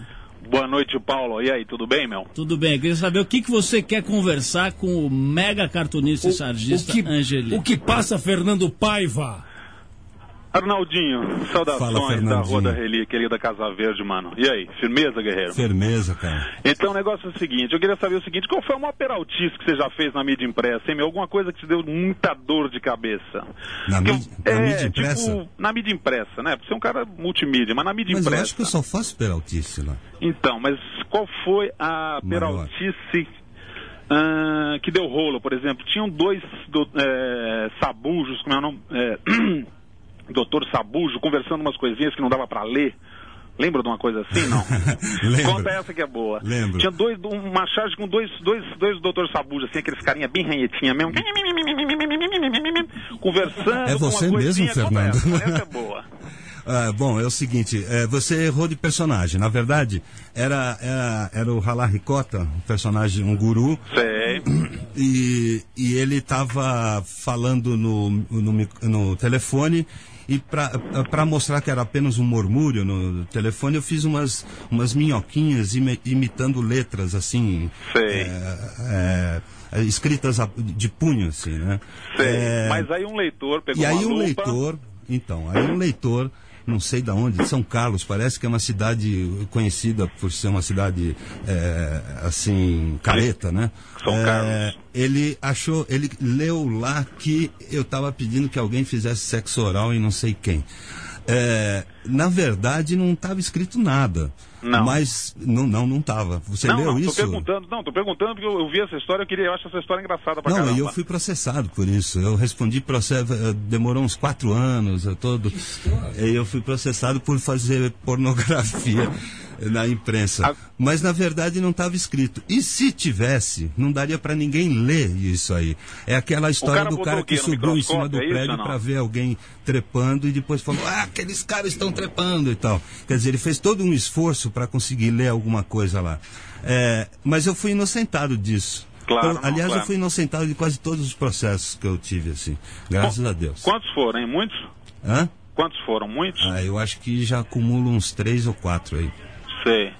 Boa noite, Paulo. E aí, tudo bem, meu? Tudo bem? Eu queria saber o que, que você quer conversar com o mega cartunista e sargista o que, Angeli. o que passa, Fernando Paiva? Arnaldinho, saudações Fala, da. Rua da Relíquia ali da Casa Verde, mano. E aí, firmeza, guerreiro? Firmeza, cara. Então o negócio é o seguinte, eu queria saber o seguinte, qual foi a maior peraltice que você já fez na mídia impressa, hein? meu? Alguma coisa que te deu muita dor de cabeça? Na, Que- mídia, na mídia impressa? Tipo, na mídia impressa, né? Porque você é um cara multimídia, mas na mídia Mas eu impressa. acho que eu só faço peraltice lá. Então, mas qual foi a Maior. peraltice ah, que deu rolo, por exemplo? Tinham dois do, é, sabujos, como é o nome? É, *clears throat* doutor Sabujo, conversando umas coisinhas que não dava pra ler. Lembra de uma coisa assim, não? *laughs* Lembro. Conta essa que é boa. Lembro. Tinha dois, uma charge com dois, dois, dois doutor Sabujo, assim, aqueles carinha bem ranhetinha mesmo. Conversando. É você mesmo, coisinha. Conta Fernando? Essa, essa é boa. Ah, bom, é o seguinte, é, você errou de personagem. Na verdade, era, era, era o Halá Ricota, um personagem, um guru, Sei. e, e ele estava falando no, no, no telefone e para mostrar que era apenas um murmúrio no telefone, eu fiz umas, umas minhoquinhas imi- imitando letras assim. Sei. é, é, escritas de punho, assim, né? Sei. É, Mas aí um leitor pegou e aí um lupa. leitor, então, aí um leitor, não sei de onde, de São Carlos, parece que é uma cidade conhecida por ser uma cidade é, assim, careta, né? São É, Carlos. Ele achou, ele leu lá que eu estava pedindo que alguém fizesse sexo oral em não sei quem. É, na verdade, não estava escrito nada. Não. Mas não, não, não estava. Você não, leu não, isso? tô perguntando, não, tô perguntando porque eu, eu vi essa história, eu queria, eu acho essa história engraçada pra Não, caramba. e eu fui processado por isso. Eu respondi processo, eh, demorou uns quatro anos, eu todo. E eu fui processado por fazer pornografia na imprensa. Mas na verdade não estava escrito. E se tivesse, não daria para ninguém ler isso aí. É aquela história cara do cara que subiu em cima do é prédio para ver alguém trepando e depois falou: "Ah, aqueles caras estão trepando" e tal. Quer dizer, ele fez todo um esforço para conseguir ler alguma coisa lá. É, mas eu fui inocentado disso. Claro, Eu- não, aliás, claro. eu fui inocentado de quase todos os processos que eu tive, assim. Graças a Deus. Quantos foram, hein? Muitos? Hã? Quantos foram? Muitos? Ah, eu acho que já acumulo uns três ou quatro aí. Sei.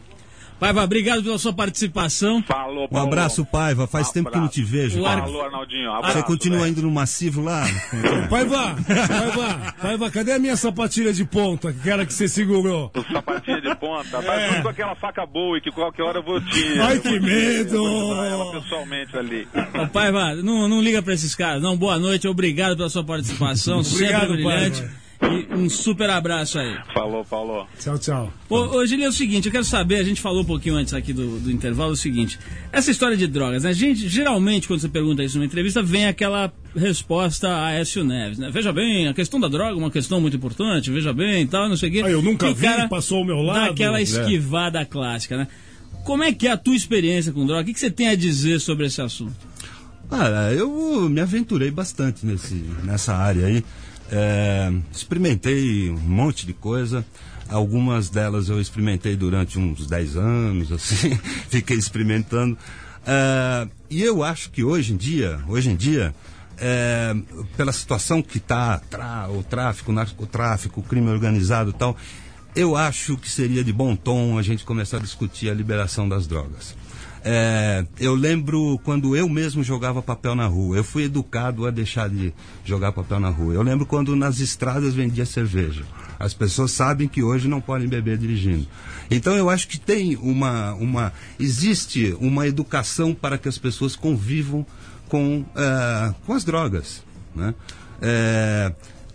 Paiva, obrigado pela sua participação. Falou, Um Paulo. abraço, Paiva. Faz tempo que não te vejo. Cara. Falou, Arnaldinho. Abraço, Você continua velho. indo no massivo lá? *laughs* Paiva, Paiva, Paiva, cadê a minha sapatilha de ponta, aquela que você segurou? O sapatinho de ponta. Tá É. com aquela faca boa e que qualquer hora eu vou te. Ai, que medo! ela pessoalmente ali. Ô, Paiva, não, não liga pra esses caras. Não, boa noite, obrigado pela sua participação. *laughs* sempre Obrigado, brilhante. Paiva. E um super abraço aí. Falou, falou. Tchau, tchau. Ô, ô Gili, é o seguinte, eu quero saber, a gente falou um pouquinho antes aqui do, do intervalo, é o seguinte, essa história de drogas, né? A gente, geralmente, quando você pergunta isso numa entrevista, vem aquela resposta a Aécio Neves, né? Veja bem, a questão da droga é uma questão muito importante, veja bem e tal, não sei o quê. Ah, eu nunca E vi, cara passou ao meu lado. aquela É. esquivada clássica, né? Como é que é a tua experiência com droga? O que, que você tem a dizer sobre esse assunto? Ah, eu me aventurei bastante nesse, nessa área aí. É, experimentei um monte de coisa. Algumas delas eu experimentei durante uns 10 anos, assim, *laughs* fiquei experimentando. É, e eu acho que hoje em dia, hoje em dia, é, pela situação que está o tráfico, o narcotráfico, o crime organizado e tal, eu acho que seria de bom tom a gente começar a discutir a liberação das drogas. É, eu lembro quando eu mesmo jogava papel na rua. Eu fui educado a deixar de jogar papel na rua. Eu lembro quando nas estradas vendia cerveja. As pessoas sabem que hoje não podem beber dirigindo. Então eu acho que tem uma, uma existe uma educação para que as pessoas convivam com, eh, com as drogas. Né? Eh,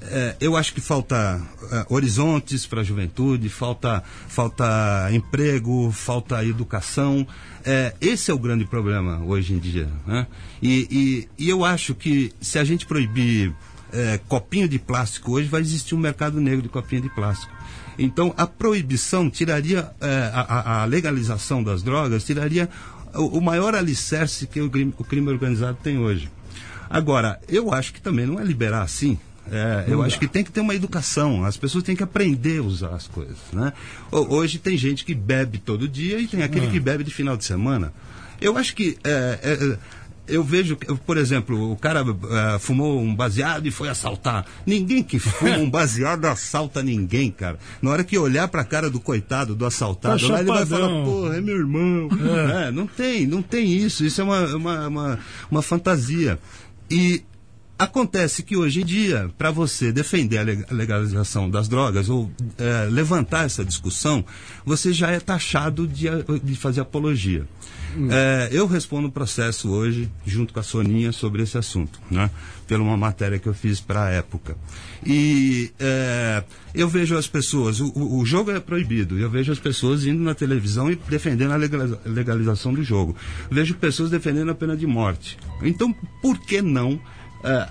é, eu acho que falta é, horizontes para a juventude, falta, falta emprego, falta educação. É, esse é o grande problema hoje em dia. Né? E, e, e eu acho que se a gente proibir é, copinho de plástico hoje, vai existir um mercado negro de copinho de plástico. Então, a proibição tiraria, é, a, a legalização das drogas tiraria o, o maior alicerce que o crime, o crime organizado tem hoje. Agora, eu acho que também não é liberar assim. É, eu acho que tem que ter uma educação, as pessoas têm que aprender a usar as coisas. Né? Ho- Hoje tem gente que bebe todo dia e tem aquele que bebe de final de semana. Eu acho que. é, é, eu vejo, por exemplo, o cara é, fumou um baseado e foi assaltar. Ninguém que fuma um *laughs* baseado assalta ninguém, cara. Na hora que olhar pra cara do coitado, do assaltado, Tá lá ele vai falar, porra, é meu irmão. É, não tem, não tem isso. Isso é uma, uma, uma, uma fantasia. E Acontece que hoje em dia, para você defender a leg- a legalização das drogas ou eh, levantar essa discussão, você já é taxado de, de fazer apologia. Eh, eu respondo um processo hoje, junto com a Soninha, sobre esse assunto, né? pela uma matéria que eu fiz para a época. E eh, eu vejo as pessoas, o, o- o jogo é proibido, eu vejo as pessoas indo na televisão e defendendo a legaliza- legalização do jogo. Vejo pessoas defendendo a pena de morte. Então, por que não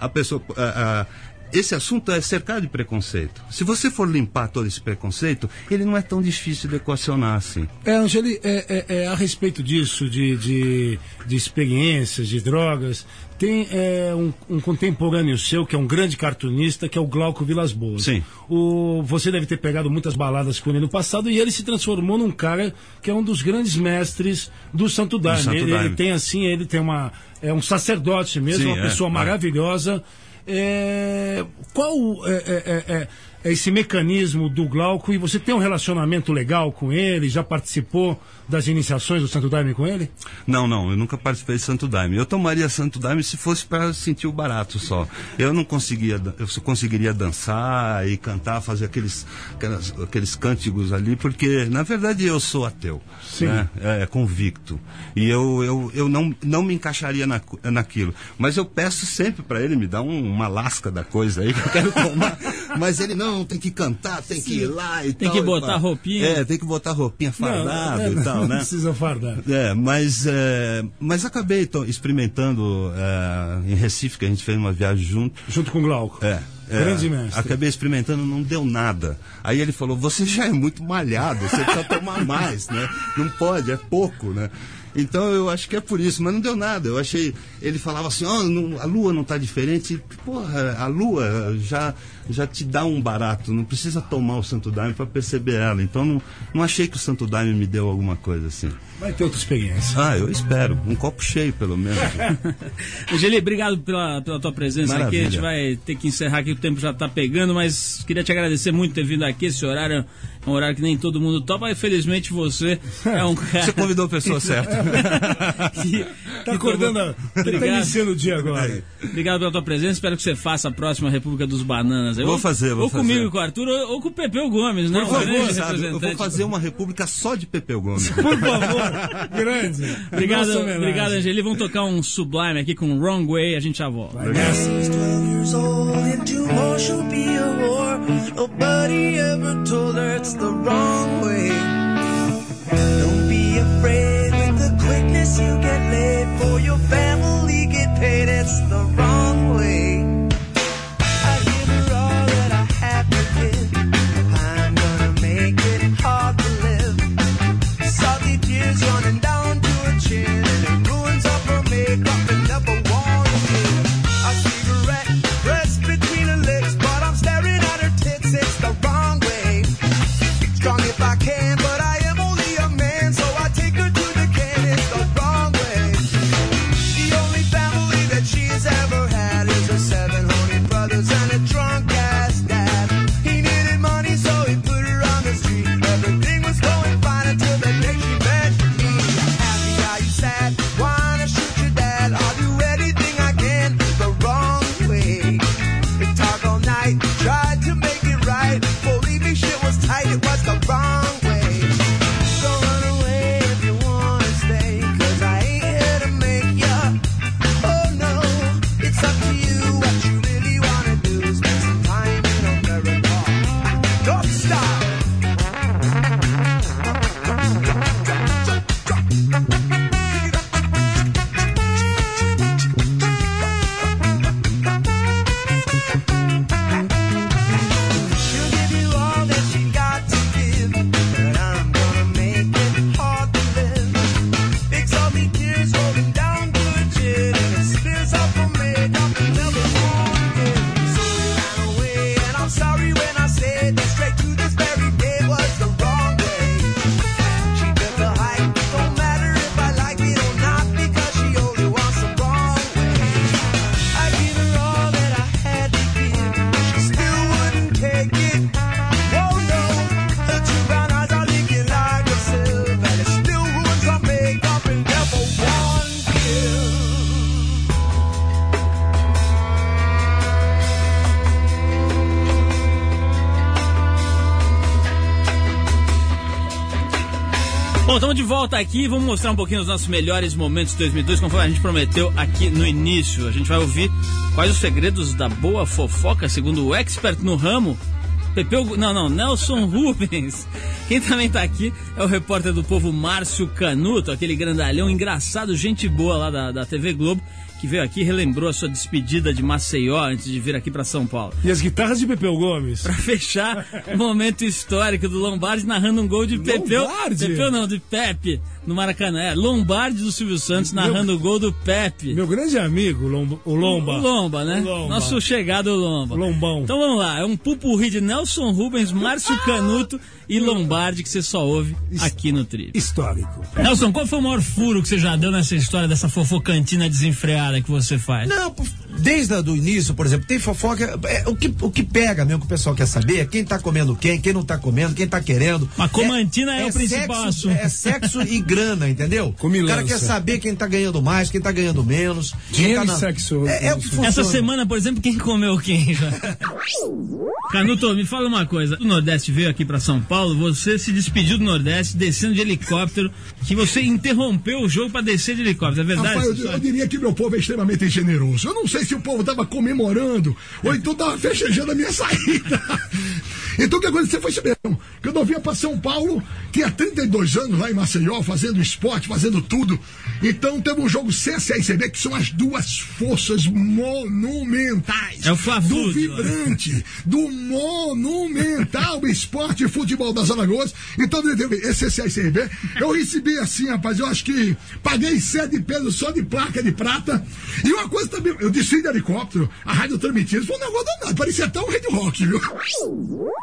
a pessoa. eh, ah, esse assunto é cercado de preconceito. Se você for limpar todo esse preconceito, ele não é tão difícil de equacionar assim. É, Angeli, é, é- é a respeito disso, de, de, de experiências, de drogas, tem é, um, um contemporâneo seu, que é um grande cartunista, que é o Glauco Vilas Boas. Sim. O, você deve ter pegado muitas baladas com ele no passado e ele se transformou num cara que é um dos grandes mestres do Santo Daime. Santo Ele, Daime. ele tem assim, ele tem uma. É um sacerdote mesmo, Sim, uma é, pessoa é. maravilhosa. É, qual é- é esse mecanismo do Glauco? E você tem um relacionamento legal com ele? Já participou das iniciações do Santo Daime com ele? Não, não, eu nunca participei de Santo Daime. Eu tomaria Santo Daime se fosse para sentir o barato só. Eu não conseguia, eu só conseguiria dançar e cantar, fazer aqueles, aquelas- aqueles cânticos ali, porque na verdade eu sou ateu, Sim. né? é, é convicto. E eu, eu, eu não, não me encaixaria na, naquilo. Mas eu peço sempre para ele me dar um- uma lasca da coisa aí que eu quero tomar. *laughs* Mas ele não, tem que cantar, tem que ir lá e Tem tal. que e botar roupinha. É, tem que botar roupinha fardado não, e tal, não né? precisa fardar. É, mas, é, mas acabei to- experimentando é, em Recife, que a gente fez uma viagem junto. Junto com o Glauco. É, é, Grande mestre. Acabei experimentando, não deu nada. Aí ele falou: Você já é muito malhado, você precisa tomar mais, né? Não pode, é pouco, né? Então eu acho que é por isso, mas não deu nada. Eu achei. Ele falava assim: "Ó, não- a lua não está diferente. Porra, a lua já, já te dá um barato, não precisa tomar o Santo Daime para perceber ela. Então não, não achei que o Santo Daime me deu alguma coisa assim. Vai ter outra experiência. Ah, eu espero. Um copo cheio, pelo menos. *laughs* Angeli, obrigado pela, pela tua presença aqui. A Maravilha. gente vai ter que encerrar aqui, o tempo já está pegando, mas queria te agradecer muito por ter vindo aqui. Esse horário um horário que nem todo mundo topa, mas felizmente você é um *laughs* cara. Você convidou a pessoa *laughs* certa. que, Tá acordando, tá Obrigado. iniciando o dia agora. Obrigado pela tua presença. Espero que você faça a próxima República dos Bananas. Vou Ou- fazer, vou Ou comigo fazer. e com o Arthur, ou, ou com o Pepeu Gomes, né? Por favor, grande sabe, eu vou fazer uma república só de Pepeu Gomes. Por favor, grande. Obrigado, Nossa obrigado, Angeli. Vamos tocar um Sublime aqui com Wrong Way. A gente já volta. He's 12 years old and tomorrow she'll be a whore. Nobody ever told her it's the wrong way. Don't be afraid with the quickness you get laid for your family get paid. It's the wrong de volta aqui vamos mostrar um pouquinho os nossos melhores momentos de 2002, conforme a gente prometeu aqui no início. A gente vai ouvir quais os segredos da boa fofoca, segundo o expert no ramo, Pepeu, não, não, Nelson *laughs* Rubens. Quem também tá aqui é o repórter do povo Márcio Canuto, aquele grandalhão engraçado, gente boa lá da, da TV Globo, que veio aqui relembrou a sua despedida de Maceió antes de vir aqui para São Paulo. E as guitarras de Pepeu Gomes? Pra fechar o *laughs* momento histórico do Lombardi narrando um gol de Pepeu. Lombardi? Pepeu não, de Pepe no Maracanã. É, Lombardi do Silvio Santos narrando o gol do Pepe. Meu grande amigo, Lomba, o Lomba. O Lomba, né? O Lomba. Nosso chegado Lomba. Lombão. Então vamos lá, é um pupurri de Nelson Rubens, Márcio Canuto e Lombardi que você só ouve aqui no Trip. Histórico. Nelson, qual foi o maior furo que você já deu nessa história dessa fofocantina desenfreada que você faz? Não, desde o início, por exemplo, tem fofoca. é, o, que, o que pega mesmo que o pessoal quer saber é quem tá comendo quem, quem não tá comendo, quem tá querendo. Mas comantina é o principal sexo, assunto. É sexo e grana, entendeu? O Comilança. cara quer saber quem tá ganhando mais, quem tá ganhando menos. quem Dinheiro tá e na- sexo. É, é o que funciona. Essa semana, por exemplo, quem comeu quem já? *laughs* Canuto, me fala uma coisa. O Nordeste veio aqui pra São Paulo, você se despediu do Nordeste descendo de helicóptero, que você interrompeu o jogo pra descer de helicóptero, é verdade? Rapaz, eu, eu diria que meu povo é extremamente generoso. Eu não sei se o povo tava comemorando ou então tava festejando a minha *laughs* saída. Então o que aconteceu foi isso mesmo. Vinha para São Paulo, tinha 32 anos lá em Maceió, fazendo esporte, fazendo tudo. Então teve um jogo CSA e CB, que são as duas forças monumentais. É o Fla-Flu Do vibrante, do monumental esporte e futebol das Alagoas. Então, esse CSB, eu recebi assim, rapaz, eu acho que paguei sete pesos só de placa de prata. E uma coisa também, eu desci de helicóptero, a rádio transmitindo, foi um negócio danado, parecia até um Red Rock, viu?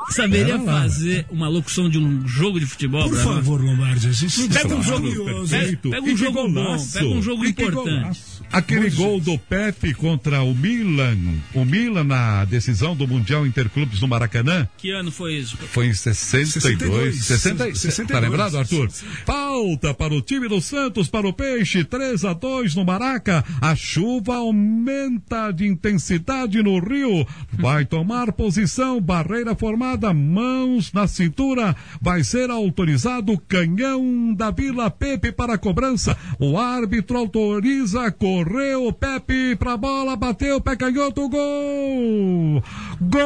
Saberia fazer uma locução de um jogo de futebol? Por favor, Lombardi, a gente Pega um jogo, pega, pega um jogo bom, pega um jogo importante. Aquele gol do Pepe contra o Milan, o Milan na decisão do Mundial Interclubes no Maracanã, Que ano foi isso? foi em 62, 60, 62. tá lembrado, Arthur? Falta para o time do Santos, para o Peixe, 3 a 2 no Maraca. A chuva aumenta de intensidade no Rio. Vai tomar posição, barreira formada, mãos na cintura. Vai ser autorizado o canhão da Vila Pepe para a cobrança. O árbitro autoriza, correu o Pepe pra bola, bateu, pé canhoto, gol! Gol!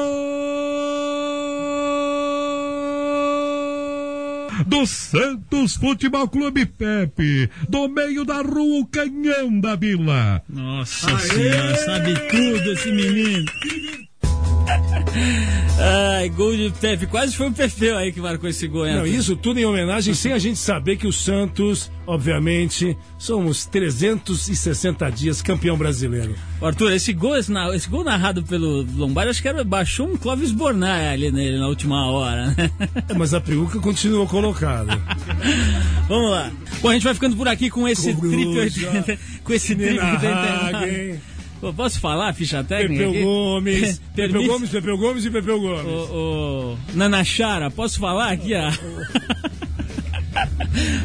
Do Santos Futebol Clube Pepe, do meio da rua, o canhão da vila. Nossa senhora, sabe tudo esse menino. Ai, gol de Pepe. Quase foi o Pepe aí que marcou esse gol? Não, isso tudo em homenagem, sem a gente saber que o Santos, obviamente, somos 360 dias campeão brasileiro. Arthur, esse gol, esse, esse gol narrado pelo Lombardi, acho que era, baixou um Clóvis Bornai ali nele na última hora, né? É, Mas a peruca continua colocada. *laughs* Vamos lá. Bom, a gente vai ficando por aqui com esse Coruja, trip 80, com esse trip Nina 89. Pô, posso falar a ficha técnica Pepeu aqui? Gomes, *laughs* Pepeu Gomes, Pepeu Gomes e Pepeu Gomes. Ô, ô, Nanachara, posso falar aqui, ó? *laughs*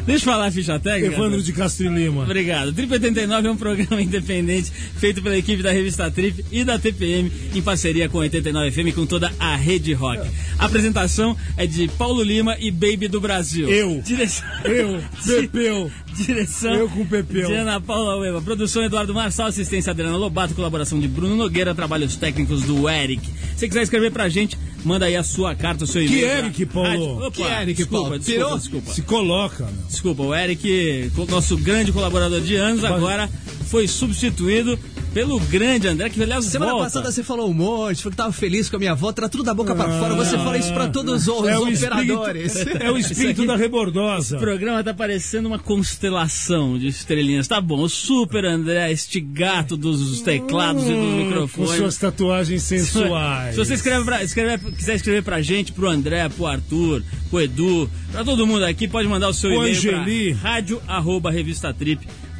Deixa eu falar a ficha técnica. Evandro de Castro e Lima. Obrigado. Trip 89 é um programa *laughs* independente feito pela equipe da revista Trip e da TPM em parceria com 89 FM e com toda a rede rock. A apresentação é de Paulo Lima e Baby do Brasil. Eu. Direção. Eu, Pepeu. Direção. Eu com Pepeu. De Ana Paula Ueva. Produção Eduardo Marçal, assistência Adriana Lobato, colaboração de Bruno Nogueira, trabalhos técnicos do Eric. Se quiser escrever pra gente, manda aí a sua carta, o seu e-mail. Que pra Eric, Paulo? rádio- Opa, Que Eric, desculpa, Paulo? Desculpa, desculpa. Se coloca, meu. Desculpa, o Eric, nosso grande colaborador de anos, agora foi substituído pelo grande André, que aliás Semana volta. passada você falou um monte, falou que tava feliz com a minha avó, tá tudo da boca pra fora. Você fala isso pra todos os É operadores. espírito, *laughs* é o espírito da rebordosa. O programa tá parecendo uma constelação de estrelinhas. Tá bom, o Super André, este gato dos teclados e dos Com microfones. suas tatuagens sensuais. Se você escreve pra, escreve, quiser escrever pra gente, pro André, pro Arthur, pro Edu, pra todo mundo aqui, pode mandar o seu e-mail pra rádio arroba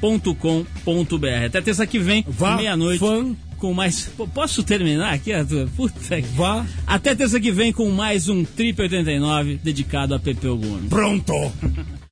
revistatrip.com.br. Até terça que vem, meia-noite, com mais... Posso terminar aqui, Arthur? Puta que... Vá. Até terça que vem com mais um Trip 89 dedicado a Pepeu Gomes. Pronto. *laughs*